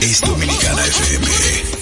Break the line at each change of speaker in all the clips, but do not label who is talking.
es Dominicana FM.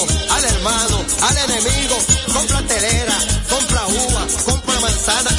Al hermano, al enemigo. Compra telera, compra uva, compra manzana,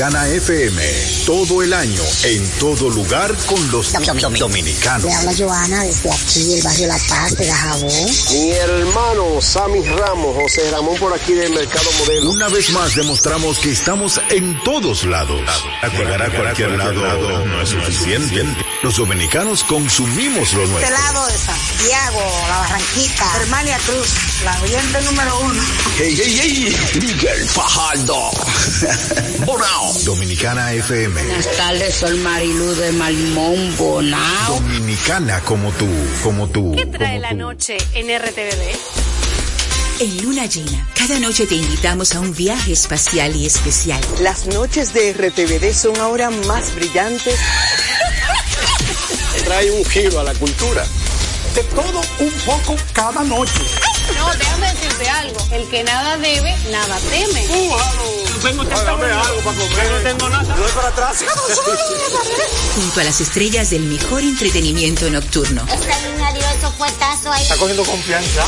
Dominicana FM, todo el año, en todo lugar con los dominicanos.
Le habla Joana desde aquí, el barrio La Paz de Dajabón.
Mi hermano Sammy Ramos, José Ramón por aquí del Mercado Modelo.
Una vez más demostramos que estamos en todos lados. Llegar a cualquier lado no es suficiente. Los dominicanos consumimos lo
Este
nuestro.
lado de Santiago, La Barranquita, Hermania Cruz, la oyente número uno.
Hey, hey, hey, Miguel Fajardo. Bonao. Dominicana FM.
Buenas tardes, soy Marilu de Malmón Bonao.
Dominicana como tú, como tú.
¿Qué trae la
tú.
noche en RTVD?
En Luna Llena, cada noche te invitamos a un viaje espacial y especial.
Las noches de RTVD son ahora más brillantes.
Trae un giro a la cultura.
De todo un poco cada noche.
No, déjame decirte algo. El que nada debe, nada teme.
Dame algo para comer. No tengo nada. No para atrás.
Junto a las estrellas del mejor entretenimiento nocturno.
Esta niña dio esos fuetazos ahí.
Está cogiendo confianza.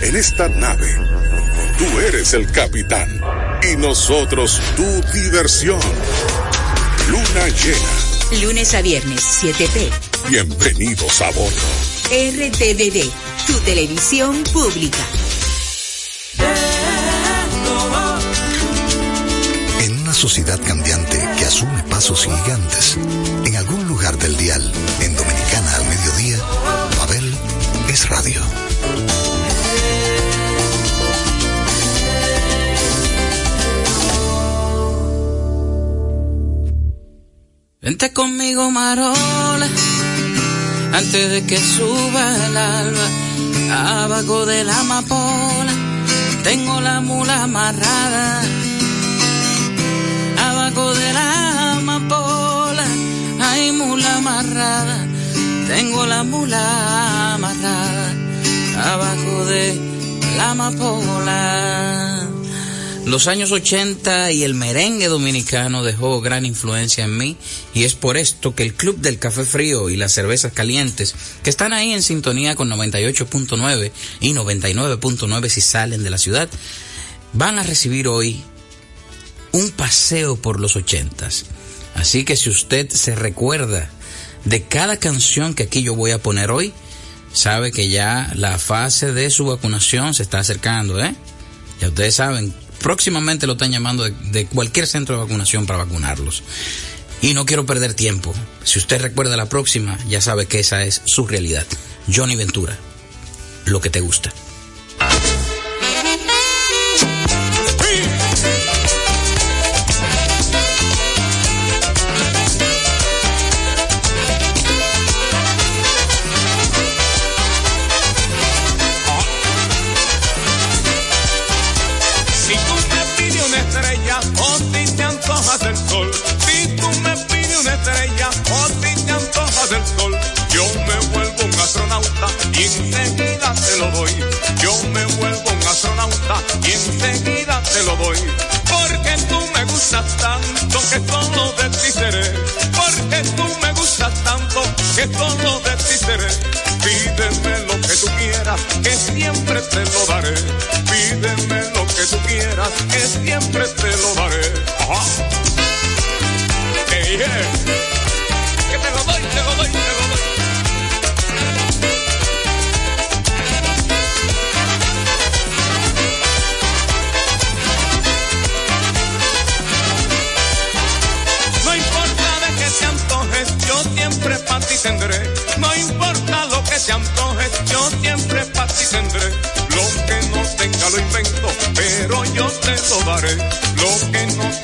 En esta nave, tú eres el capitán y nosotros tu diversión. Luna llena.
Lunes a viernes, 7p.
Bienvenidos a bordo.
RTVD, tu televisión pública.
En una sociedad cambiante que asume pasos gigantes, en algún lugar del dial, en Dominicana al mediodía, Babel es radio.
Vente conmigo, Marola, antes de que suba el alba, abajo de la amapola, tengo la mula amarrada. Abajo de la amapola, hay mula amarrada, tengo la mula amarrada. Abajo de la amapola. Los años 80 y el merengue dominicano dejó gran influencia en mí y es por esto que el Club del Café Frío y las Cervezas Calientes, que están ahí en sintonía con 98.9 y 99.9 si salen de la ciudad, van a recibir hoy un paseo por los ochentas. Así que si usted se recuerda de cada canción que aquí yo voy a poner hoy, sabe que ya la fase de su vacunación se está acercando, ¿eh? Ya ustedes saben, próximamente lo están llamando de, cualquier centro de vacunación para vacunarlos. Y no quiero perder tiempo. Si usted recuerda la próxima, ya sabe que esa es su realidad. Johnny Ventura, lo que te gusta.
Y enseguida te lo doy. Porque tú me gustas tanto que solo de ti seré. Porque tú me gustas tanto que solo de daré. Lo que no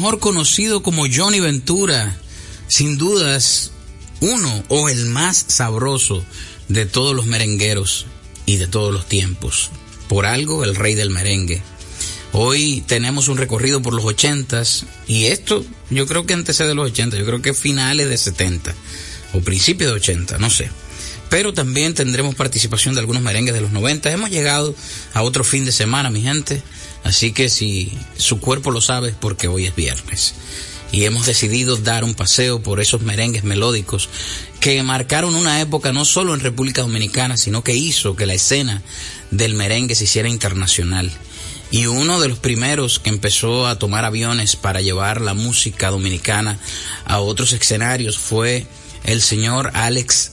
mejor conocido como Johnny Ventura, sin dudas uno o el más sabroso de todos los merengueros y de todos los tiempos. Por algo, el rey del merengue. Hoy tenemos un recorrido por los ochentas y esto yo creo que antecede los 80, yo creo que finales de 70 o principios de 80, no sé. Pero también tendremos participación de algunos merengues de los 90. Hemos llegado a otro fin de semana, mi gente. Así que si su cuerpo lo sabe es porque hoy es viernes. Y hemos decidido dar un paseo por esos merengues melódicos que marcaron una época no solo en República Dominicana, sino que hizo que la escena del merengue se hiciera internacional. Y uno de los primeros que empezó a tomar aviones para llevar la música dominicana a otros escenarios fue el señor Alex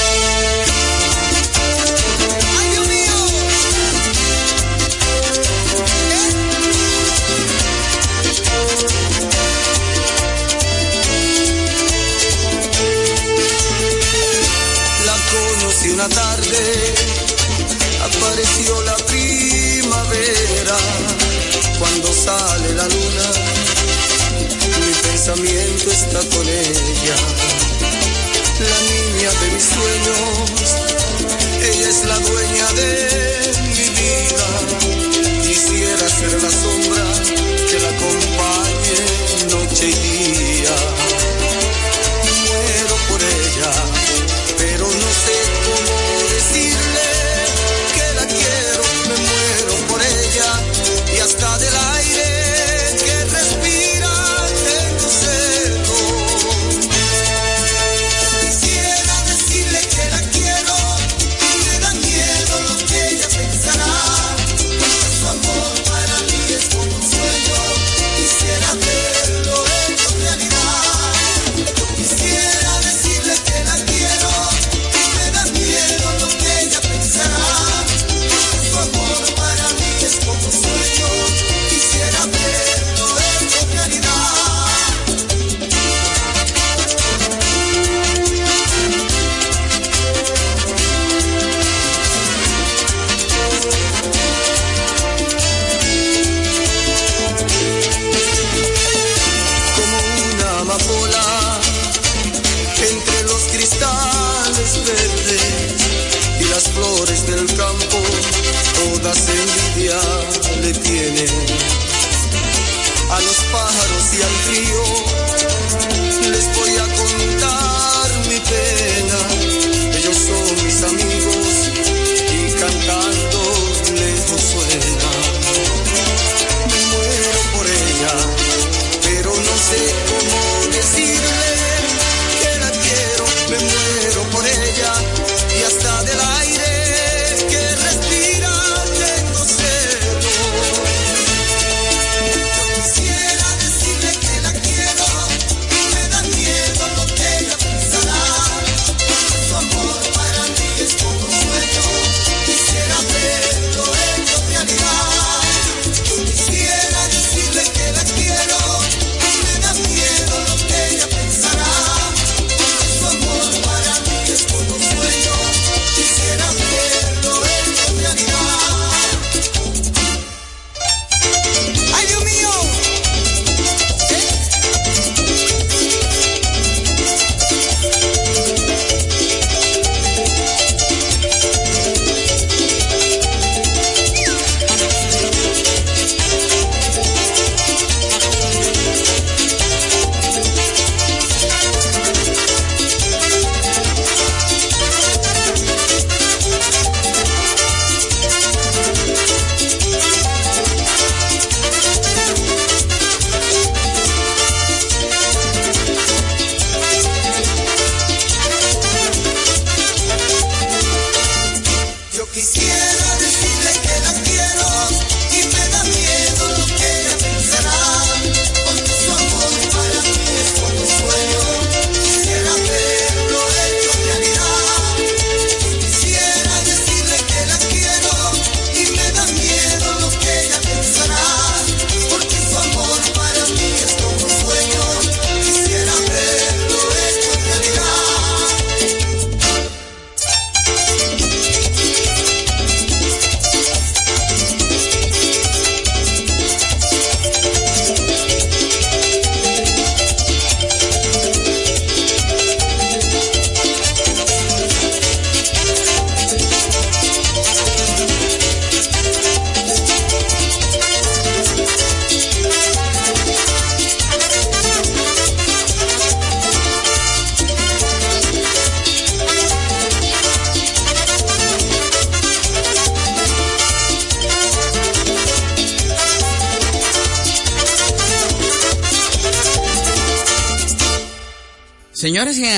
Apareció la primavera, cuando sale la luna, mi pensamiento está con ella, la niña de mis sueños, ella es la dueña de mi vida, quisiera ser la sombra que la acompañe noche y día,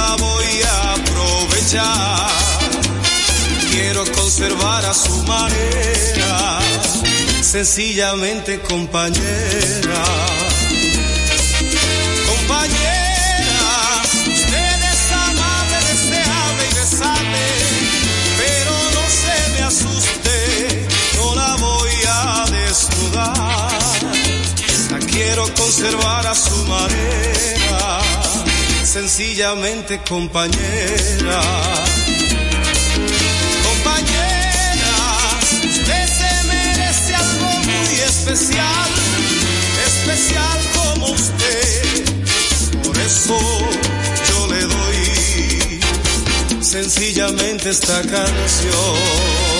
la voy a aprovechar. Quiero conservar a su manera, sencillamente compañera. Compañera, usted es amable, y besable, pero no se me asuste, no la voy a desnudar. Quiero conservar a su manera sencillamente compañera. Compañera, usted se merece algo muy especial, especial como usted. Por eso yo le doy sencillamente esta canción.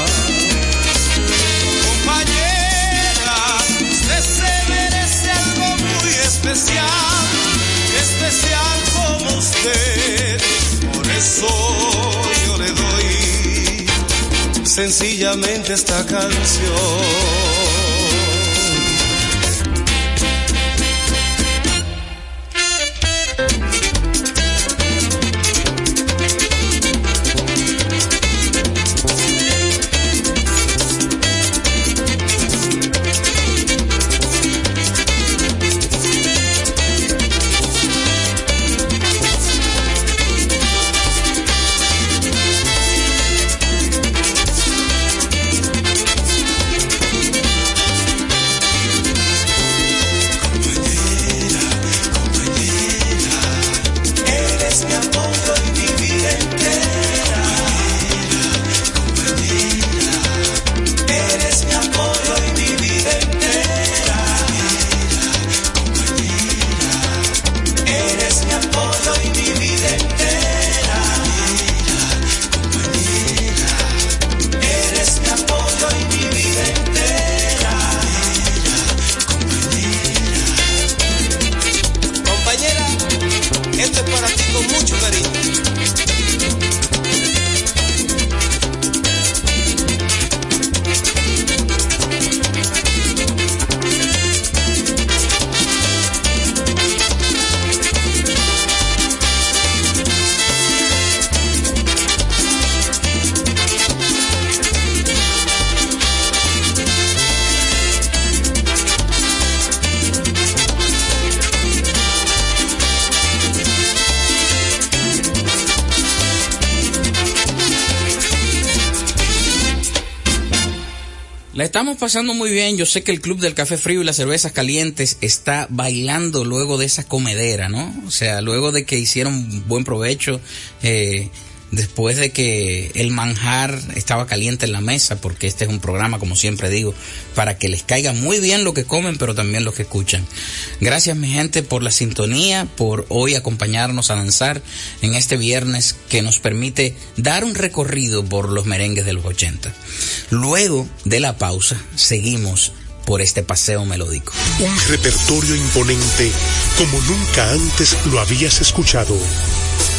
Eso yo le doy sencillamente esta canción.
La estamos pasando muy bien. Yo sé que el Club del Café Frío y las Cervezas Calientes está bailando luego de esa comedera, ¿no? O sea, luego de que hicieron buen provecho, eh, después de que el manjar estaba caliente en la mesa, porque este es un programa, como siempre digo, para que les caiga muy bien lo que comen, pero también lo que escuchan. Gracias mi gente por la sintonía, por hoy acompañarnos a danzar en este viernes que nos permite dar un recorrido por los merengues de los 80. Luego de la pausa, seguimos por este paseo melódico.
Un repertorio imponente como nunca antes lo habías escuchado.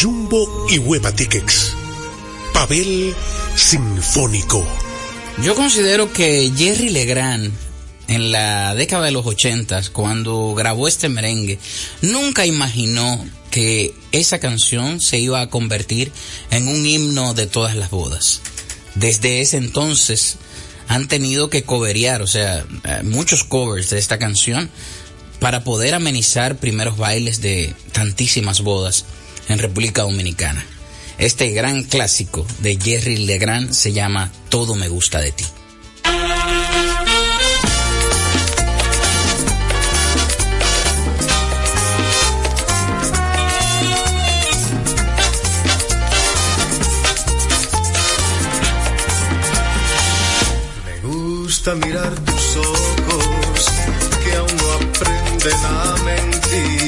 Jumbo y Hueva Tickets. Pavel Sinfónico.
Yo considero que Jerry Legrand en la década de los ochentas, cuando grabó este merengue, nunca imaginó que esa canción se iba a convertir en un himno de todas las bodas. Desde ese entonces han tenido que coverear, o sea, eh, muchos covers de esta canción para poder amenizar primeros bailes de tantísimas bodas en República Dominicana. Este gran clásico de Jerry Legrand se llama Todo me gusta de ti.
Me gusta mirar tus ojos que aún no aprenden a mentir.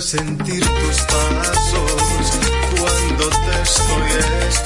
Sentir tus pasos cuando te estoy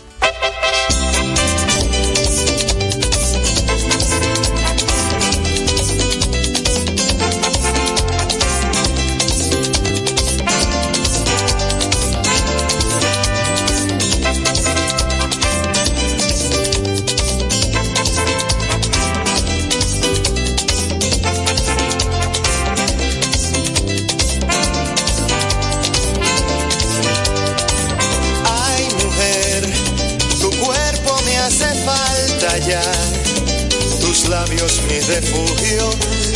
Refugio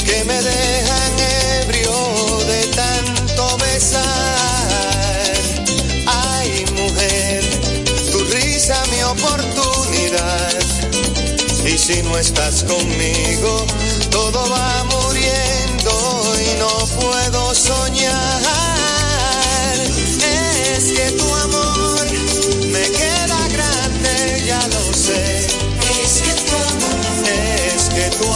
que me dejan ebrio de tanto besar. Ay, mujer, tu risa mi oportunidad. Y si no estás conmigo, todo va muriendo y no puedo soñar. Es que tu amor me queda grande, ya lo sé. Es que tu amor, es que tu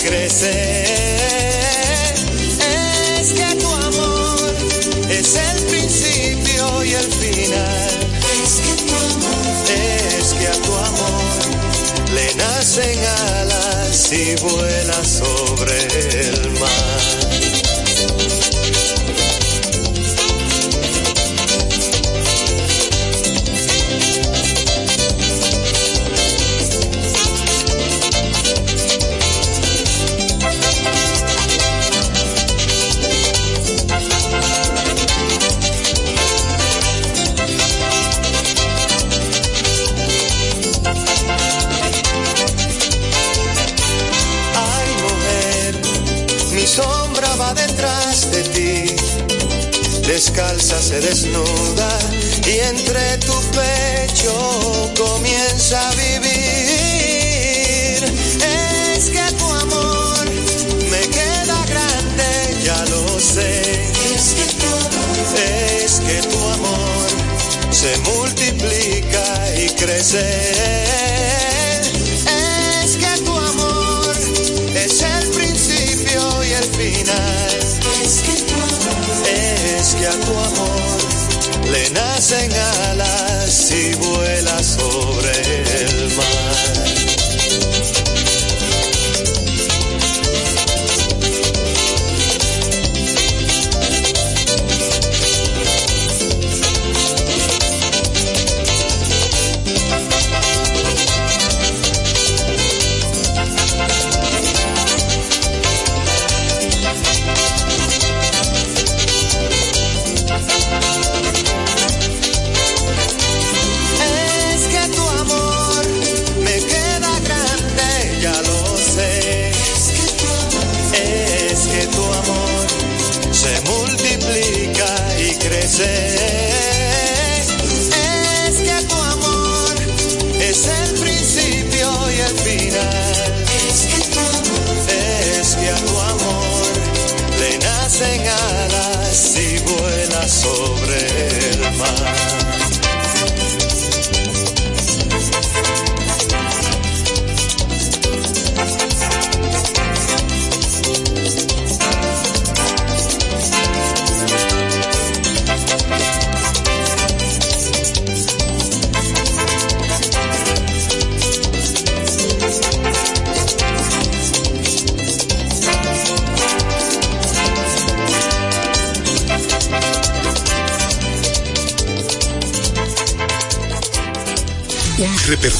multiplica y crece. Es que tu amor es el principio y el final. Es que tu amor, es que a tu amor le nacen alas y vuela sobre el mar. Crece. Es que tu amor es el principio y el final. Es que tu amor, es que a tu amor le nacen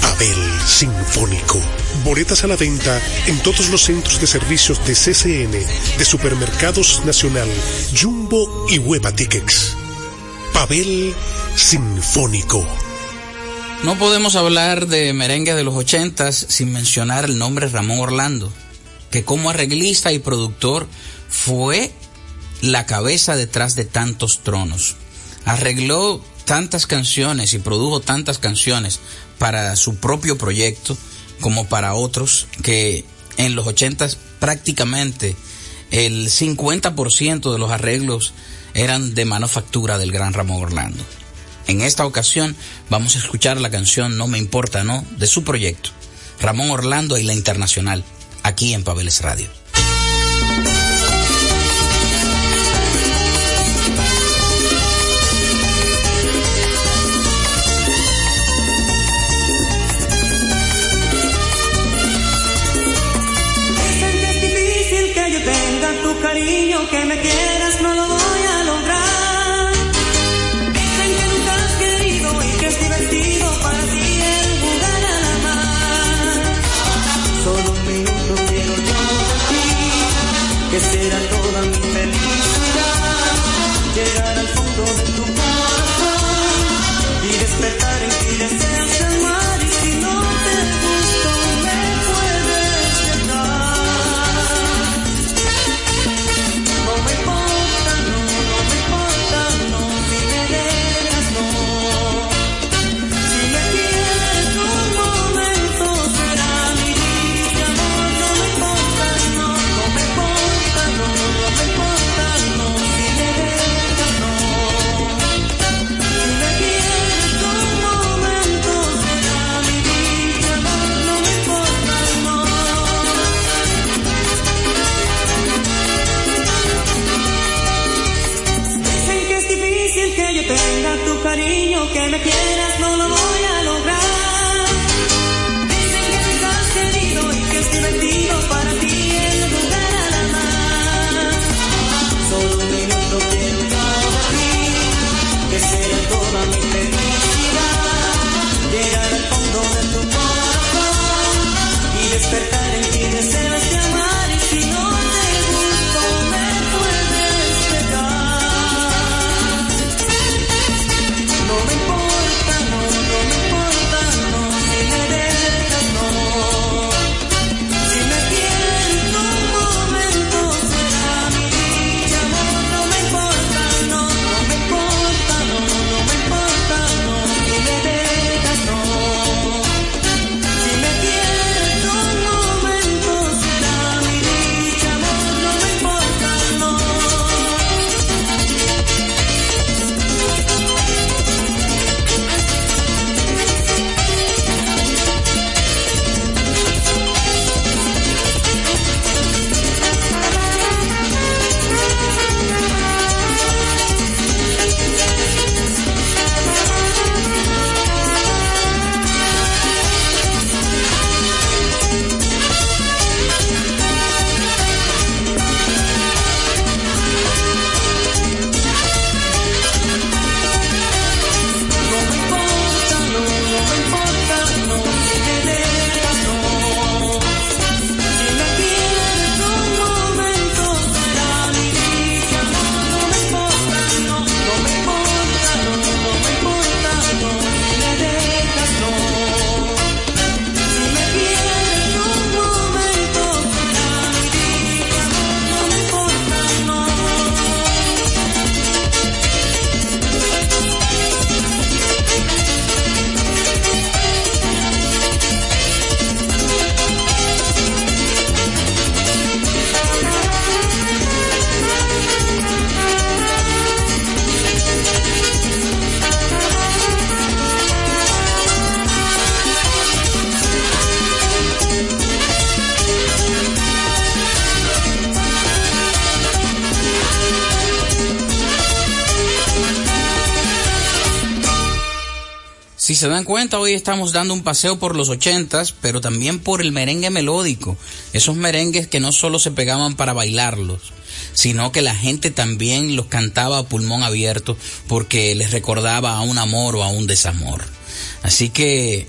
Pavel Sinfónico. Boletas a la venta en todos los centros de servicios de CCN, de Supermercados Nacional, Jumbo y Hueva Tickets. Pavel Sinfónico.
No podemos hablar de merengue de los ochentas sin mencionar el nombre Ramón Orlando, que como arreglista y productor fue la cabeza detrás de tantos tronos. Arregló tantas canciones y produjo tantas canciones para su propio proyecto como para otros que en los ochentas prácticamente el 50% de los arreglos eran de manufactura del gran Ramón Orlando. En esta ocasión vamos a escuchar la canción No me importa, ¿no? de su proyecto, Ramón Orlando y la Internacional, aquí en Pabeles Radio.
Hoy estamos dando un paseo por los ochentas, pero también por el merengue melódico. Esos merengues que no solo se pegaban para bailarlos, sino que la gente también los cantaba a pulmón abierto porque les recordaba a un amor o a un desamor. Así que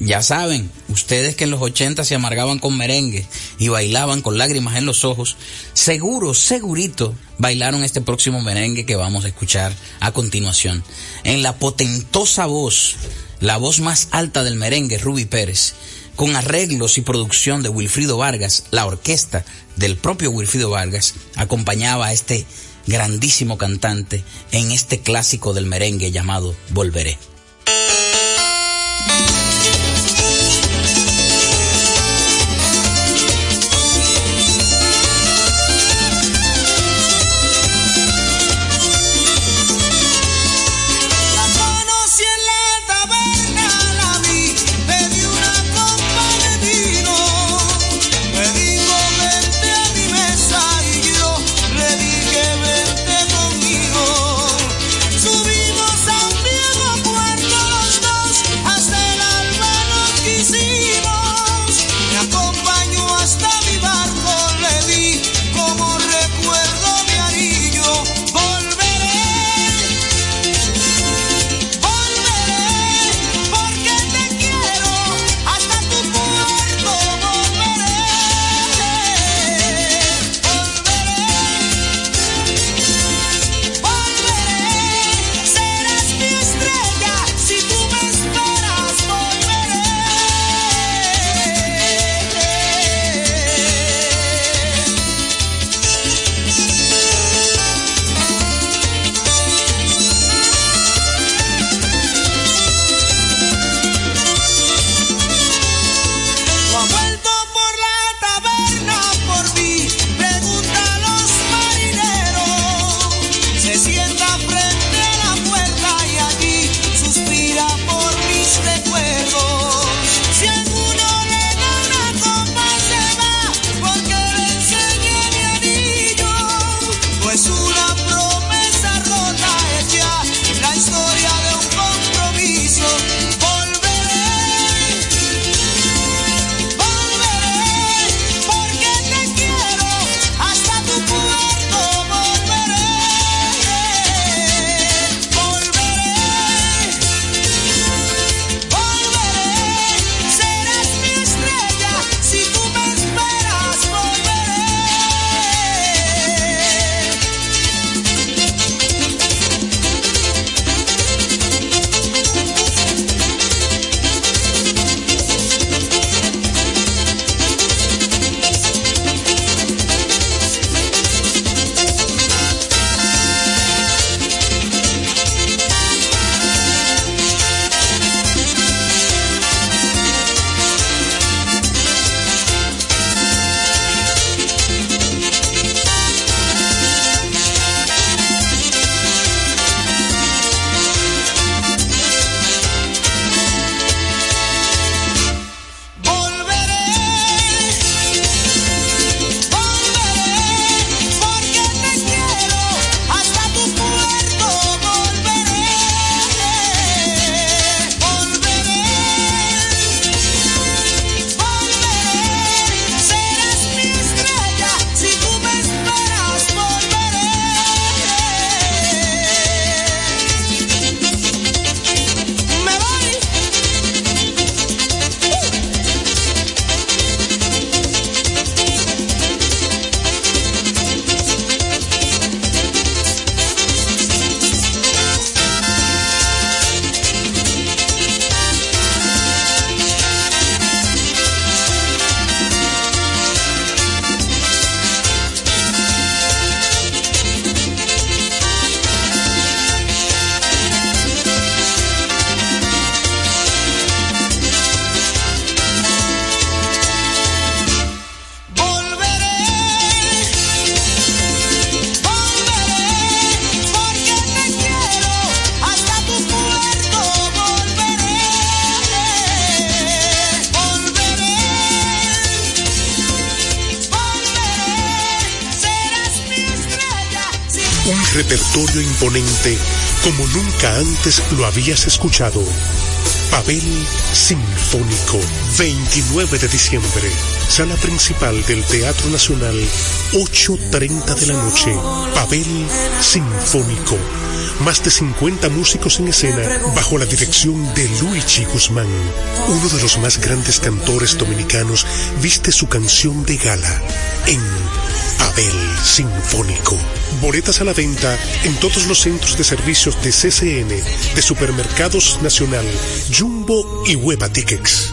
ya saben, ustedes que en los 80 se amargaban con merengue y bailaban con lágrimas en los ojos, seguro, segurito, bailaron este próximo merengue que vamos a escuchar a continuación. En la potentosa voz, la voz más alta del merengue, Ruby Pérez, con arreglos y producción de Wilfrido Vargas, la orquesta del propio Wilfrido Vargas, acompañaba a este grandísimo cantante en este clásico del merengue llamado Volveré.
Repertorio imponente como nunca antes lo habías escuchado. Pavel Sinfónico, 29 de diciembre, sala principal del Teatro Nacional, 8.30 de la noche. Pavel Sinfónico, más de 50 músicos en escena bajo la dirección de Luigi Guzmán. Uno de los más grandes cantores dominicanos viste su canción de gala en Pavel Sinfónico. Boletas a la venta en todos los centros de servicios de CCN, de Supermercados Nacional, Jumbo y Hueva Tickets.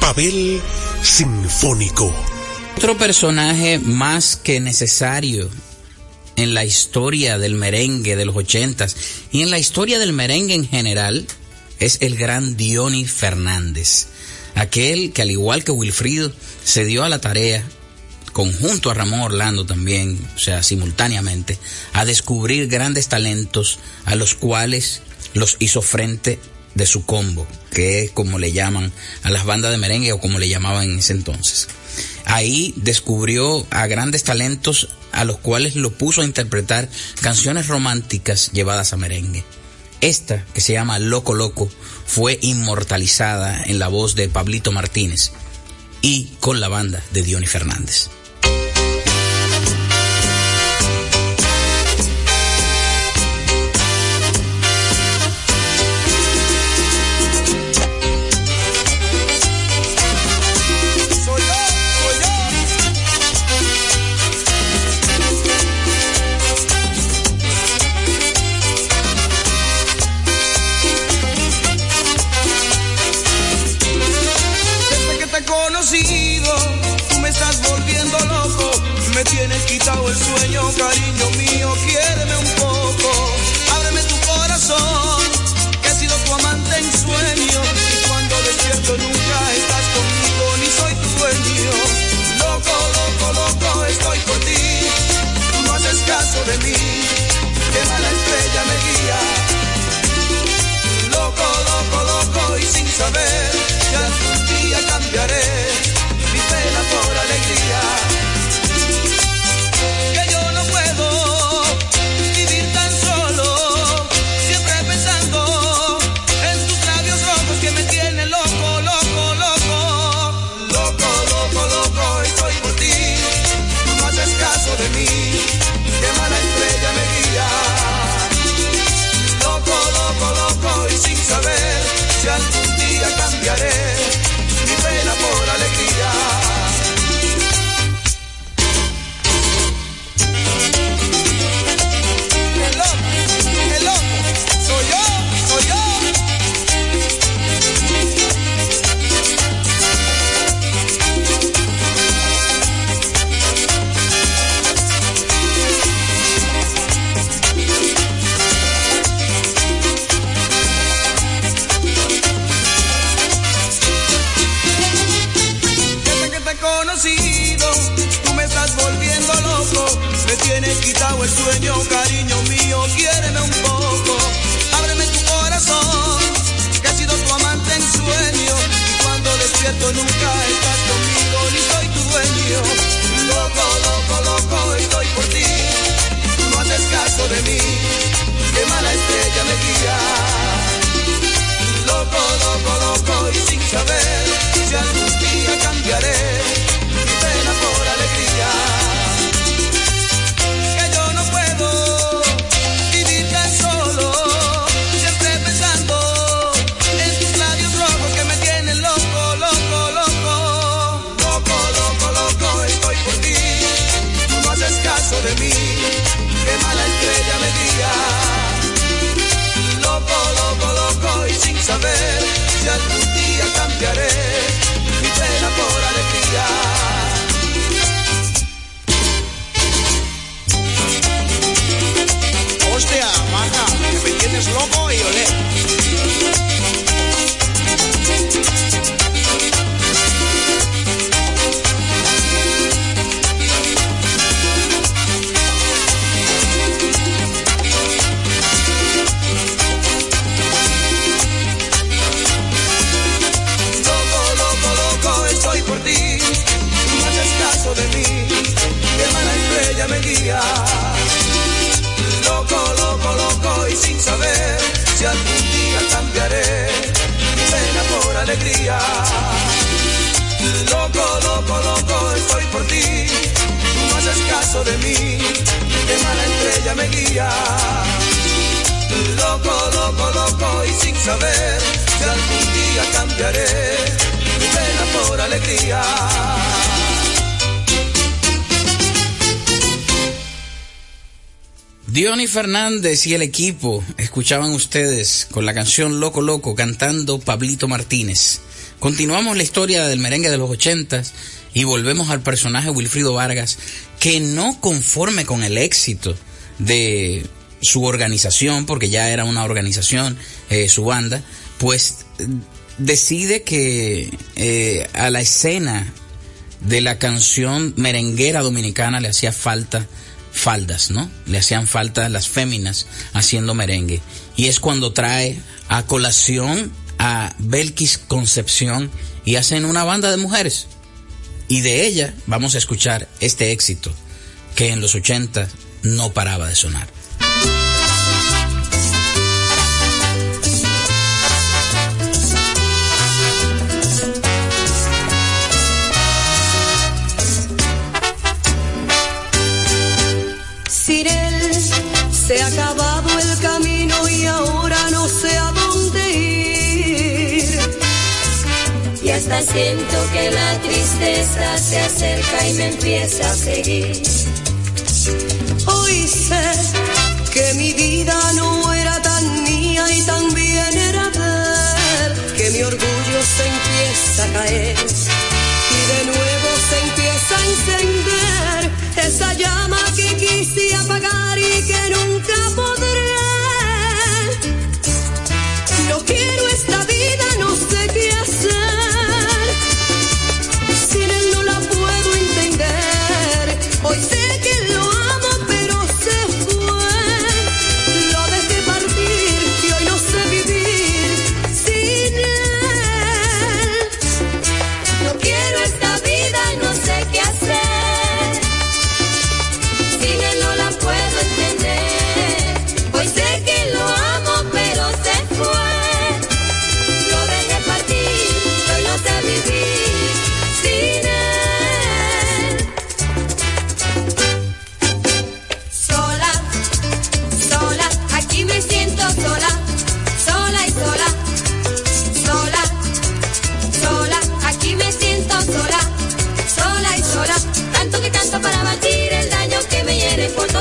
Pavel Sinfónico.
Otro personaje más que necesario en la historia del merengue de los ochentas y en la historia del merengue en general es el gran Diony Fernández. Aquel que al igual que Wilfrido se dio a la tarea conjunto a Ramón Orlando también, o sea, simultáneamente, a descubrir grandes talentos a los cuales los hizo frente de su combo, que es como le llaman a las bandas de merengue o como le llamaban en ese entonces. Ahí descubrió a grandes talentos a los cuales lo puso a interpretar canciones románticas llevadas a merengue. Esta, que se llama Loco Loco, fue inmortalizada en la voz de Pablito Martínez y con la banda de Diony Fernández.
Cariño
Fernández y el equipo escuchaban ustedes con la canción Loco Loco cantando Pablito Martínez. Continuamos la historia del merengue de los ochentas y volvemos al personaje Wilfrido Vargas que no conforme con el éxito de su organización, porque ya era una organización, eh, su banda, pues decide que eh, a la escena de la canción merenguera dominicana le hacía falta faldas, ¿no? Le hacían falta las féminas haciendo merengue. Y es cuando trae a colación a Belkis Concepción y hacen una banda de mujeres. Y de ella vamos a escuchar este éxito que en los 80 no paraba de sonar.
Siento que la tristeza se acerca y me empieza a seguir.
Hoy sé que mi vida no era tan mía y también era de él, que mi orgullo se empieza a caer y de nuevo se empieza a encender esa llama que quise apagar y que nunca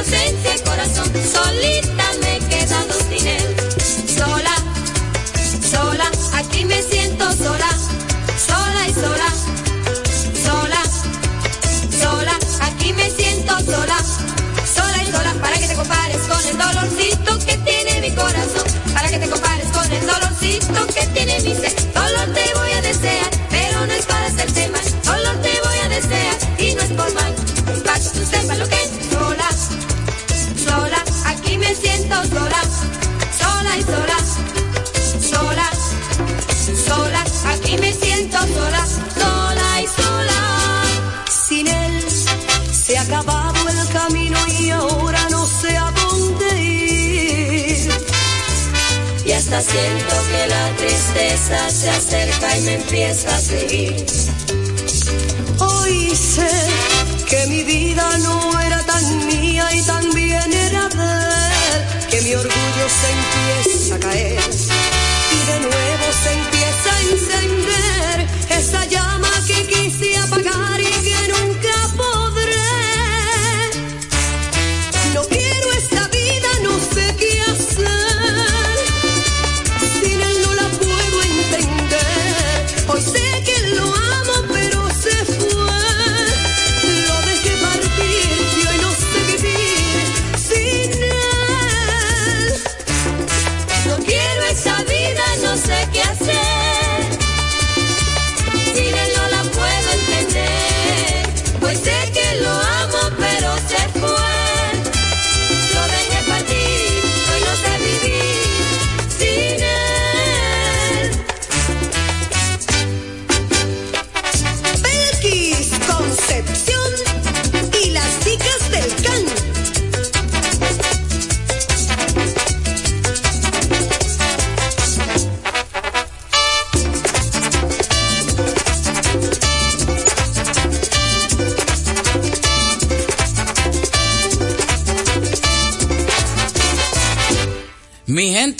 ausencia, corazón. Solita tristeza se acerca y me empieza a seguir.
Hoy sé que mi vida no era tan mía y también era de él, que mi orgullo se empieza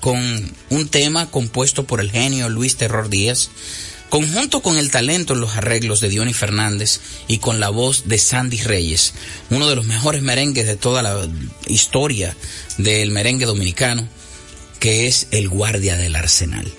con un tema compuesto por el genio Luis Terror Díaz, conjunto con el talento en los arreglos de Diony Fernández y con la voz de Sandy Reyes, uno de los mejores merengues de toda la historia del merengue dominicano, que es El Guardia del Arsenal.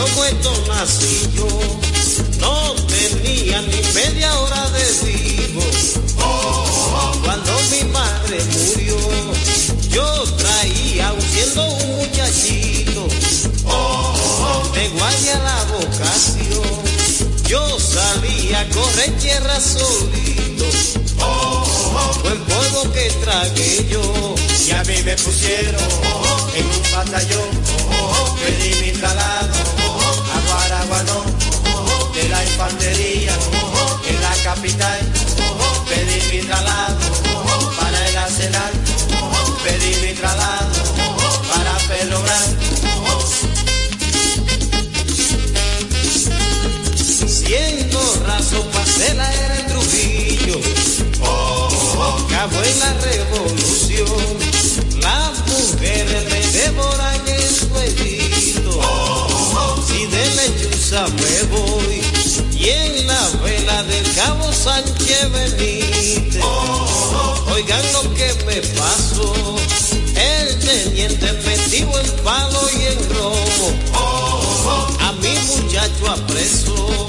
Me muerto nací yo. No tenía ni media hora de vivo. Cuando mi madre murió, yo traía, siendo un muchachito, de guardia la vocación. Yo salía a correr tierra solito, fue el polvo que tragué yo. Y a mí me pusieron en un batallón, pedí capital, pedí mi traslado. Para el arsenal, pedí mi traslado. Para Blanco. Siendo raso pasé la era en Trujillo, acabó en la revolución, Sánchez Benítez, oigan lo que me pasó, el teniente metido en palo y en robo, a mi muchacho apreso,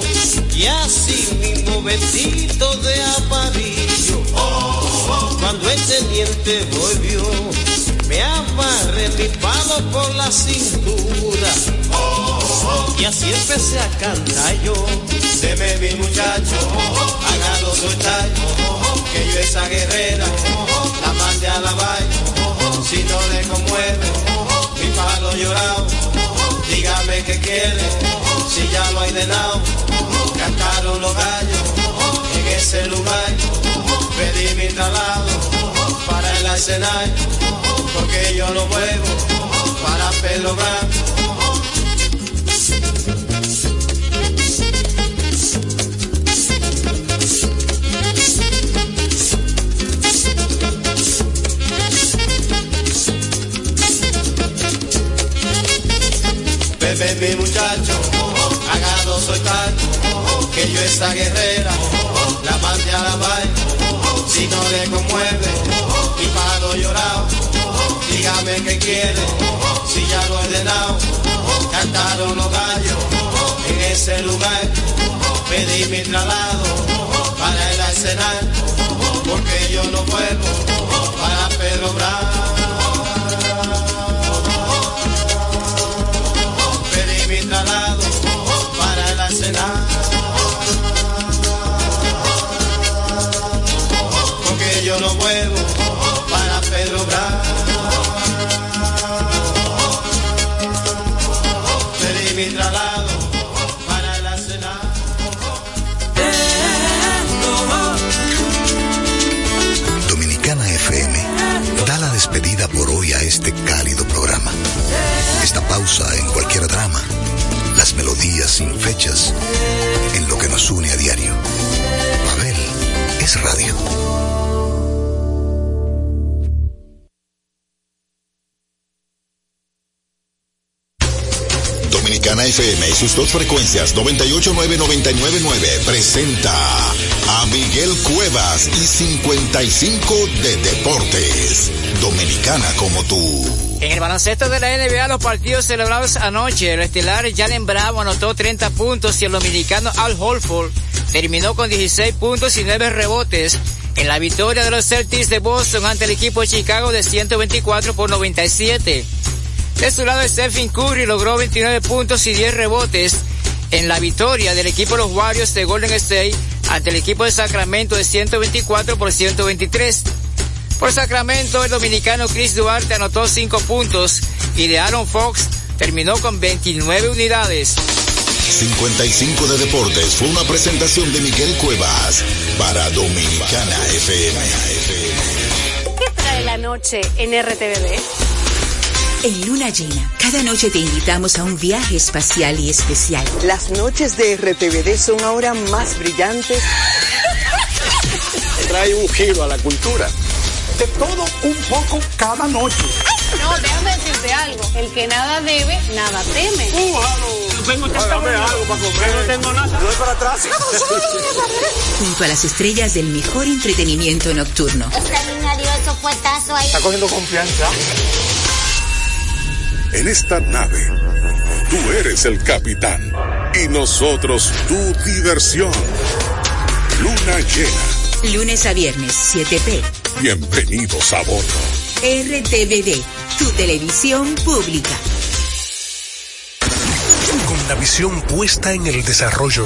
y así mismo vestido de amarillo, cuando el teniente volvió, me amarré mi palo por la cintura, y así empecé a cantar yo, deme mi muchacho, hágalo soltar, que yo esa guerrera, la mande a la vaina, si no le conmueve, mi palo llorado, dígame qué quiere, si ya lo hay de lado, cantaron los gallos, en ese lugar, pedí mi traslado, para el escenario, porque yo lo muevo, para pelo Bebé mi muchacho, hagado soy que yo esa guerrera, la mande a la vaina, si no le conmueve, mi palo llorado, dígame qué quiere, si ya lo he ordenado, cantaron los gallos, en ese lugar, pedí mi traslado, para el arsenal, porque yo no puedo, para Pedro Bravo.
En cualquier drama
las melodías sin fechas, en lo que nos une a diario. Pavel es radio.
FM y sus dos frecuencias 989-999 presenta a Miguel Cuevas y 55 de Deportes. Dominicana como tú.
En el baloncesto de la NBA, los partidos celebrados anoche, el estelar Jalen Bravo anotó 30 puntos y el dominicano Al Holford terminó con 16 puntos y 9 rebotes en la victoria de los Celtics de Boston ante el equipo de Chicago de 124 por 97. De su lado, Stephen Curry logró 29 puntos y 10 rebotes en la victoria del equipo de los Warriors de Golden State ante el equipo de Sacramento de 124 por 123. Por Sacramento, el dominicano Chris Duarte anotó 5 puntos y de Aaron Fox terminó con 29 unidades.
55 de Deportes fue una presentación de Miguel Cuevas para Dominicana FM.
¿Qué trae la noche en RTVD?
En Luna Llena, cada noche te invitamos a un viaje espacial y especial.
Las noches de RTVD son ahora más brillantes.
Trae un giro a la cultura. De todo un poco cada noche.
No, déjame decirte algo. El que nada debe, nada teme.
Págame algo para comer. No tengo nada. No es para atrás.
Junto a las estrellas del mejor entretenimiento nocturno.
Dio esos fuetazos ahí.
Está cogiendo confianza.
En esta nave, tú eres el capitán y nosotros tu diversión. Luna llena.
Lunes a viernes, 7p.
Bienvenidos a bordo.
RTVD, tu televisión pública.
Con la visión puesta en el desarrollo,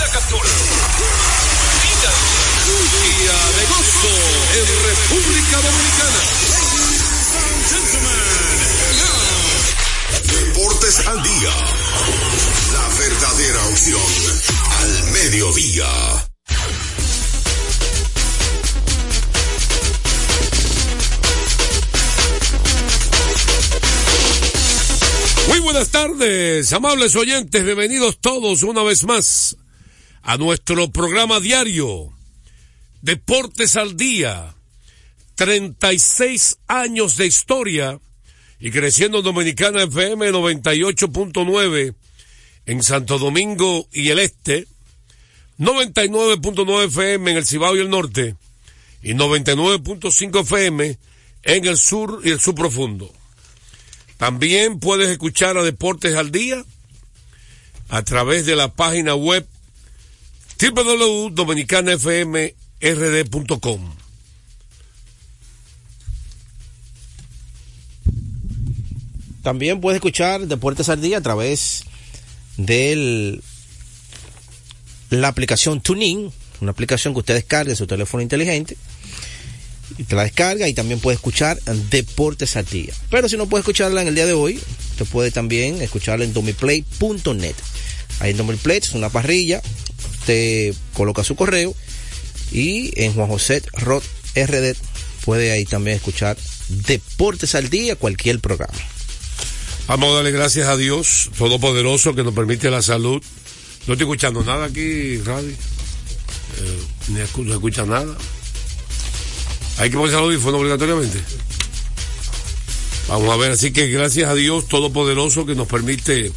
La captura. Mira. Día de gozo en República Dominicana.
Deportes al día. La verdadera opción al mediodía.
Muy buenas tardes, amables oyentes, bienvenidos todos una vez más a nuestro programa diario Deportes al Día. 36 años de historia y creciendo en Dominicana FM 98.9 en Santo Domingo y el Este, 99.9 FM en el Cibao y el Norte y 99.5 FM en el sur y el sur profundo. También puedes escuchar a Deportes al Día a través de la página web www.dominicanafmrd.com.
También puedes escuchar Deportes al Día a través de la aplicación TuneIn, una aplicación que usted descarga en su teléfono inteligente y te la descarga y también puede escuchar Deportes al Día. Pero si no puede escucharla en el día de hoy, usted puede también escucharla en domiplay.net. Ahí en Domiplay es una parrilla, coloca su correo y en Juan José Rod RD puede ahí también escuchar Deportes al Día, cualquier programa.
Vamos a darle gracias a Dios Todopoderoso que nos permite la salud. No estoy escuchando nada aquí, radio. Eh, ni no escucha nada. Hay que ponerse el audífono obligatoriamente. Vamos a ver, así que gracias a Dios Todopoderoso que nos permite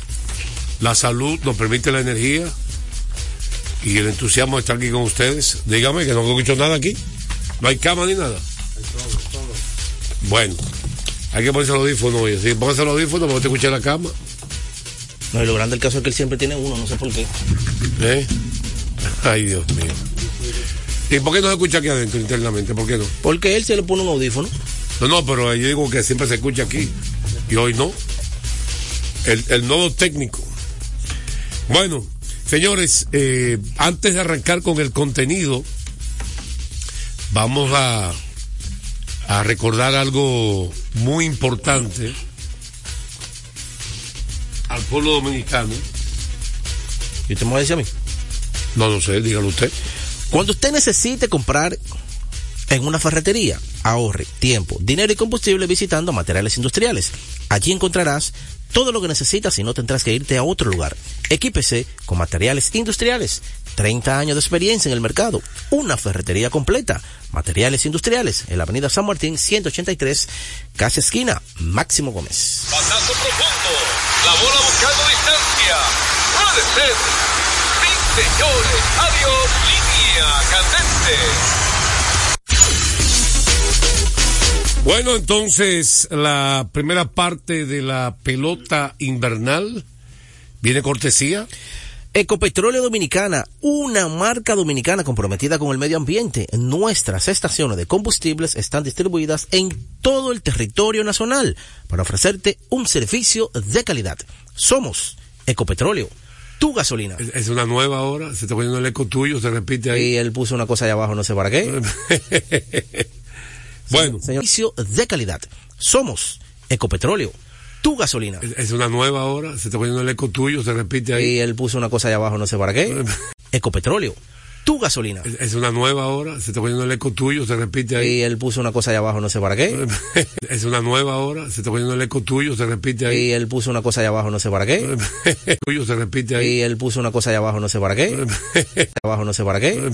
la salud, nos permite la energía y el entusiasmo de estar aquí con ustedes. Dígame que no escucho nada aquí. No hay cama ni nada. Bueno, hay que ponerse el audífono, oye. Si póngase el audífono, porque te escucha la cama.
No, y lo grande del caso es que él siempre tiene uno, no sé por qué.
¿Eh? Ay, Dios mío. ¿Y por qué no se escucha aquí adentro internamente? ¿Por qué no?
Porque él se le pone un audífono.
No, no, pero yo digo que siempre se escucha aquí. Y hoy no. El, el nodo técnico. Bueno, señores, eh, antes de arrancar con el contenido, vamos a, a recordar algo muy importante al pueblo dominicano.
¿Y usted me va a decir a mí?
No, no sé, dígalo usted.
Cuando usted necesite comprar en una ferretería, ahorre tiempo, dinero y combustible visitando materiales industriales. Allí encontrarás todo lo que necesitas y no tendrás que irte a otro lugar. Equípese con materiales industriales. 30 años de experiencia en el mercado. Una ferretería completa. Materiales industriales en la avenida San Martín 183, casi esquina, Máximo Gómez.
Pasazo profundo. La bola buscando distancia. Puede ser. Sí, señores. Adiós. Línea candente.
Bueno, entonces la primera parte de la pelota invernal viene cortesía.
Ecopetróleo Dominicana, una marca dominicana comprometida con el medio ambiente. Nuestras estaciones de combustibles están distribuidas en todo el territorio nacional para ofrecerte un servicio de calidad. Somos Ecopetróleo, tu gasolina.
Es, una nueva ahora, se está poniendo el eco tuyo, se repite ahí.
Y él puso una cosa allá abajo, no sé para qué.
bueno,
servicio de calidad. Somos Ecopetróleo, tu gasolina.
es, una nueva ahora, se está poniendo el eco tuyo, se repite ahí.
Y él puso una cosa allá abajo, no sé para qué. Ecopetróleo, tu gasolina.
Es, una nueva ahora, se está poniendo el eco tuyo, se repite ahí.
Y él puso una cosa allá abajo, no sé para qué.
es una nueva ahora, se está poniendo el eco tuyo, se repite ahí.
Y él puso una cosa allá abajo, no sé para qué.
tuyo se repite ahí.
Y él puso una cosa allá abajo, no sé para qué. abajo, no sé para qué.